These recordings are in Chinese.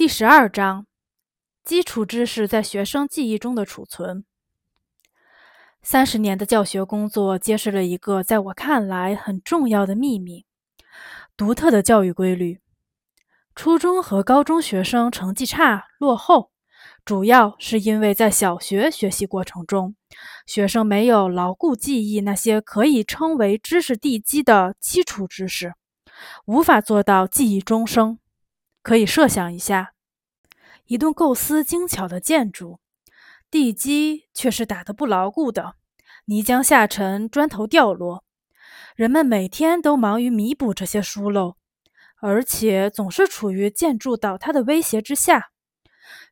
第十二章：基础知识在学生记忆中的储存。三十年的教学工作揭示了一个在我看来很重要的秘密：独特的教育规律。初中和高中学生成绩差、落后，主要是因为在小学学习过程中，学生没有牢固记忆那些可以称为知识地基的基础知识，无法做到记忆终生。可以设想一下，一栋构思精巧的建筑，地基却是打得不牢固的，泥浆下沉，砖头掉落。人们每天都忙于弥补这些疏漏，而且总是处于建筑倒塌的威胁之下。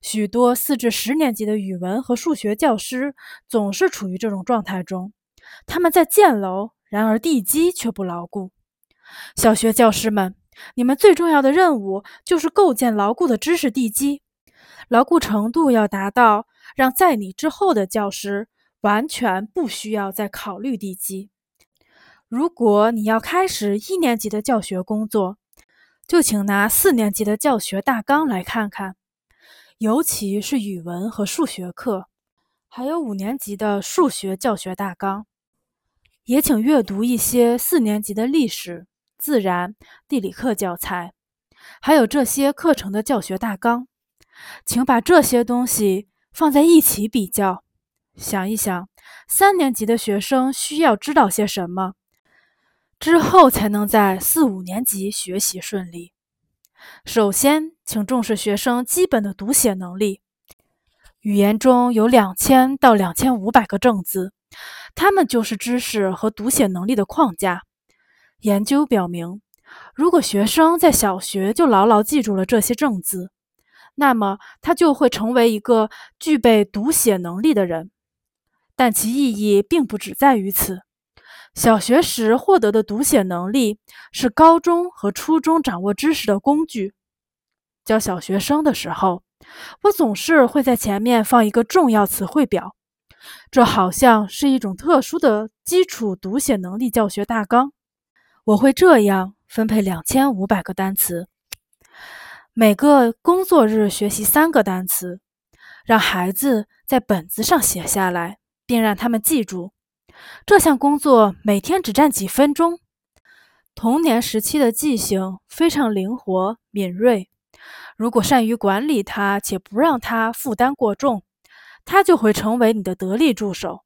许多四至十年级的语文和数学教师总是处于这种状态中，他们在建楼，然而地基却不牢固。小学教师们。你们最重要的任务就是构建牢固的知识地基，牢固程度要达到让在你之后的教师完全不需要再考虑地基。如果你要开始一年级的教学工作，就请拿四年级的教学大纲来看看，尤其是语文和数学课，还有五年级的数学教学大纲，也请阅读一些四年级的历史。自然、地理课教材，还有这些课程的教学大纲，请把这些东西放在一起比较，想一想三年级的学生需要知道些什么，之后才能在四五年级学习顺利。首先，请重视学生基本的读写能力。语言中有两千到两千五百个正字，它们就是知识和读写能力的框架。研究表明，如果学生在小学就牢牢记住了这些正字，那么他就会成为一个具备读写能力的人。但其意义并不只在于此。小学时获得的读写能力是高中和初中掌握知识的工具。教小学生的时候，我总是会在前面放一个重要词汇表，这好像是一种特殊的基础读写能力教学大纲。我会这样分配两千五百个单词，每个工作日学习三个单词，让孩子在本子上写下来，并让他们记住。这项工作每天只占几分钟。童年时期的记性非常灵活敏锐，如果善于管理它，且不让它负担过重，它就会成为你的得力助手。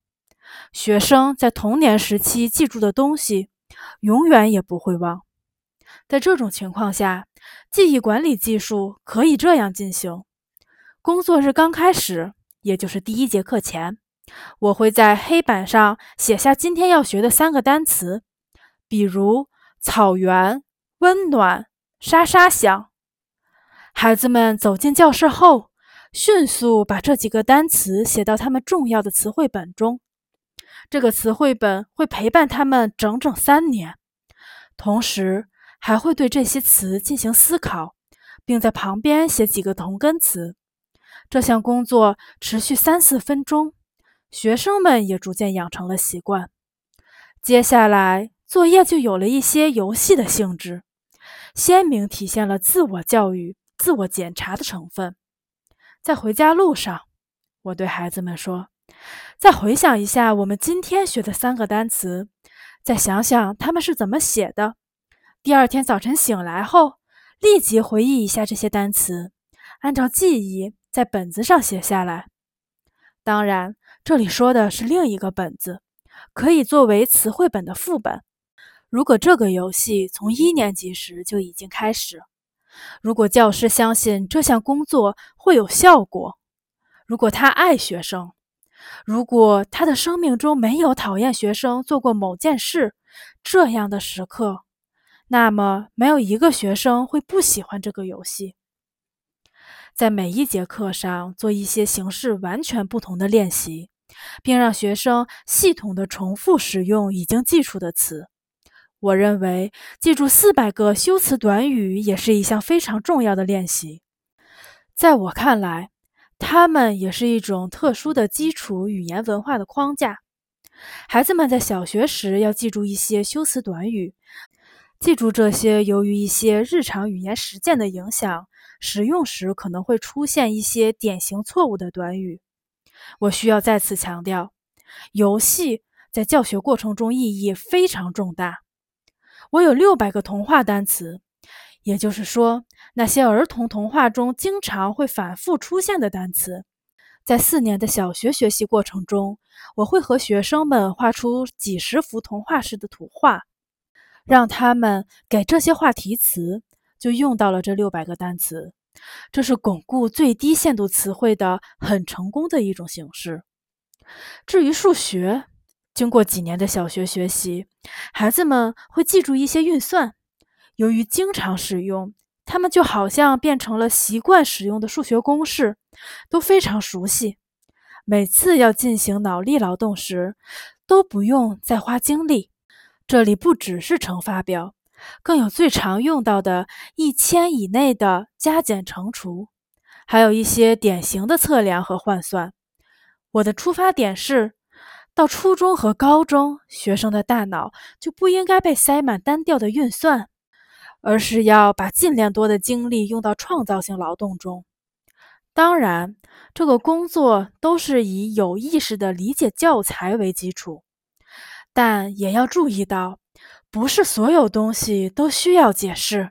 学生在童年时期记住的东西。永远也不会忘。在这种情况下，记忆管理技术可以这样进行：工作日刚开始，也就是第一节课前，我会在黑板上写下今天要学的三个单词，比如草原、温暖、沙沙响。孩子们走进教室后，迅速把这几个单词写到他们重要的词汇本中。这个词汇本会陪伴他们整整三年，同时还会对这些词进行思考，并在旁边写几个同根词。这项工作持续三四分钟，学生们也逐渐养成了习惯。接下来，作业就有了一些游戏的性质，鲜明体现了自我教育、自我检查的成分。在回家路上，我对孩子们说。再回想一下我们今天学的三个单词，再想想他们是怎么写的。第二天早晨醒来后，立即回忆一下这些单词，按照记忆在本子上写下来。当然，这里说的是另一个本子，可以作为词汇本的副本。如果这个游戏从一年级时就已经开始，如果教师相信这项工作会有效果，如果他爱学生。如果他的生命中没有讨厌学生做过某件事这样的时刻，那么没有一个学生会不喜欢这个游戏。在每一节课上做一些形式完全不同的练习，并让学生系统的重复使用已经记住的词。我认为记住四百个修辞短语也是一项非常重要的练习。在我看来。它们也是一种特殊的基础语言文化的框架。孩子们在小学时要记住一些修辞短语，记住这些由于一些日常语言实践的影响使用时可能会出现一些典型错误的短语。我需要再次强调，游戏在教学过程中意义非常重大。我有六百个童话单词，也就是说，那些儿童童话中经常会反复出现的单词。在四年的小学学习过程中，我会和学生们画出几十幅童话式的图画，让他们给这些话题词，就用到了这六百个单词。这是巩固最低限度词汇的很成功的一种形式。至于数学，经过几年的小学学习，孩子们会记住一些运算，由于经常使用。他们就好像变成了习惯使用的数学公式，都非常熟悉。每次要进行脑力劳动时，都不用再花精力。这里不只是乘法表，更有最常用到的一千以内的加减乘除，还有一些典型的测量和换算。我的出发点是，到初中和高中，学生的大脑就不应该被塞满单调的运算。而是要把尽量多的精力用到创造性劳动中。当然，这个工作都是以有意识的理解教材为基础，但也要注意到，不是所有东西都需要解释。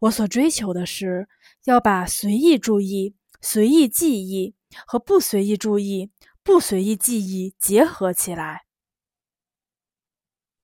我所追求的是要把随意注意、随意记忆和不随意注意、不随意记忆结合起来。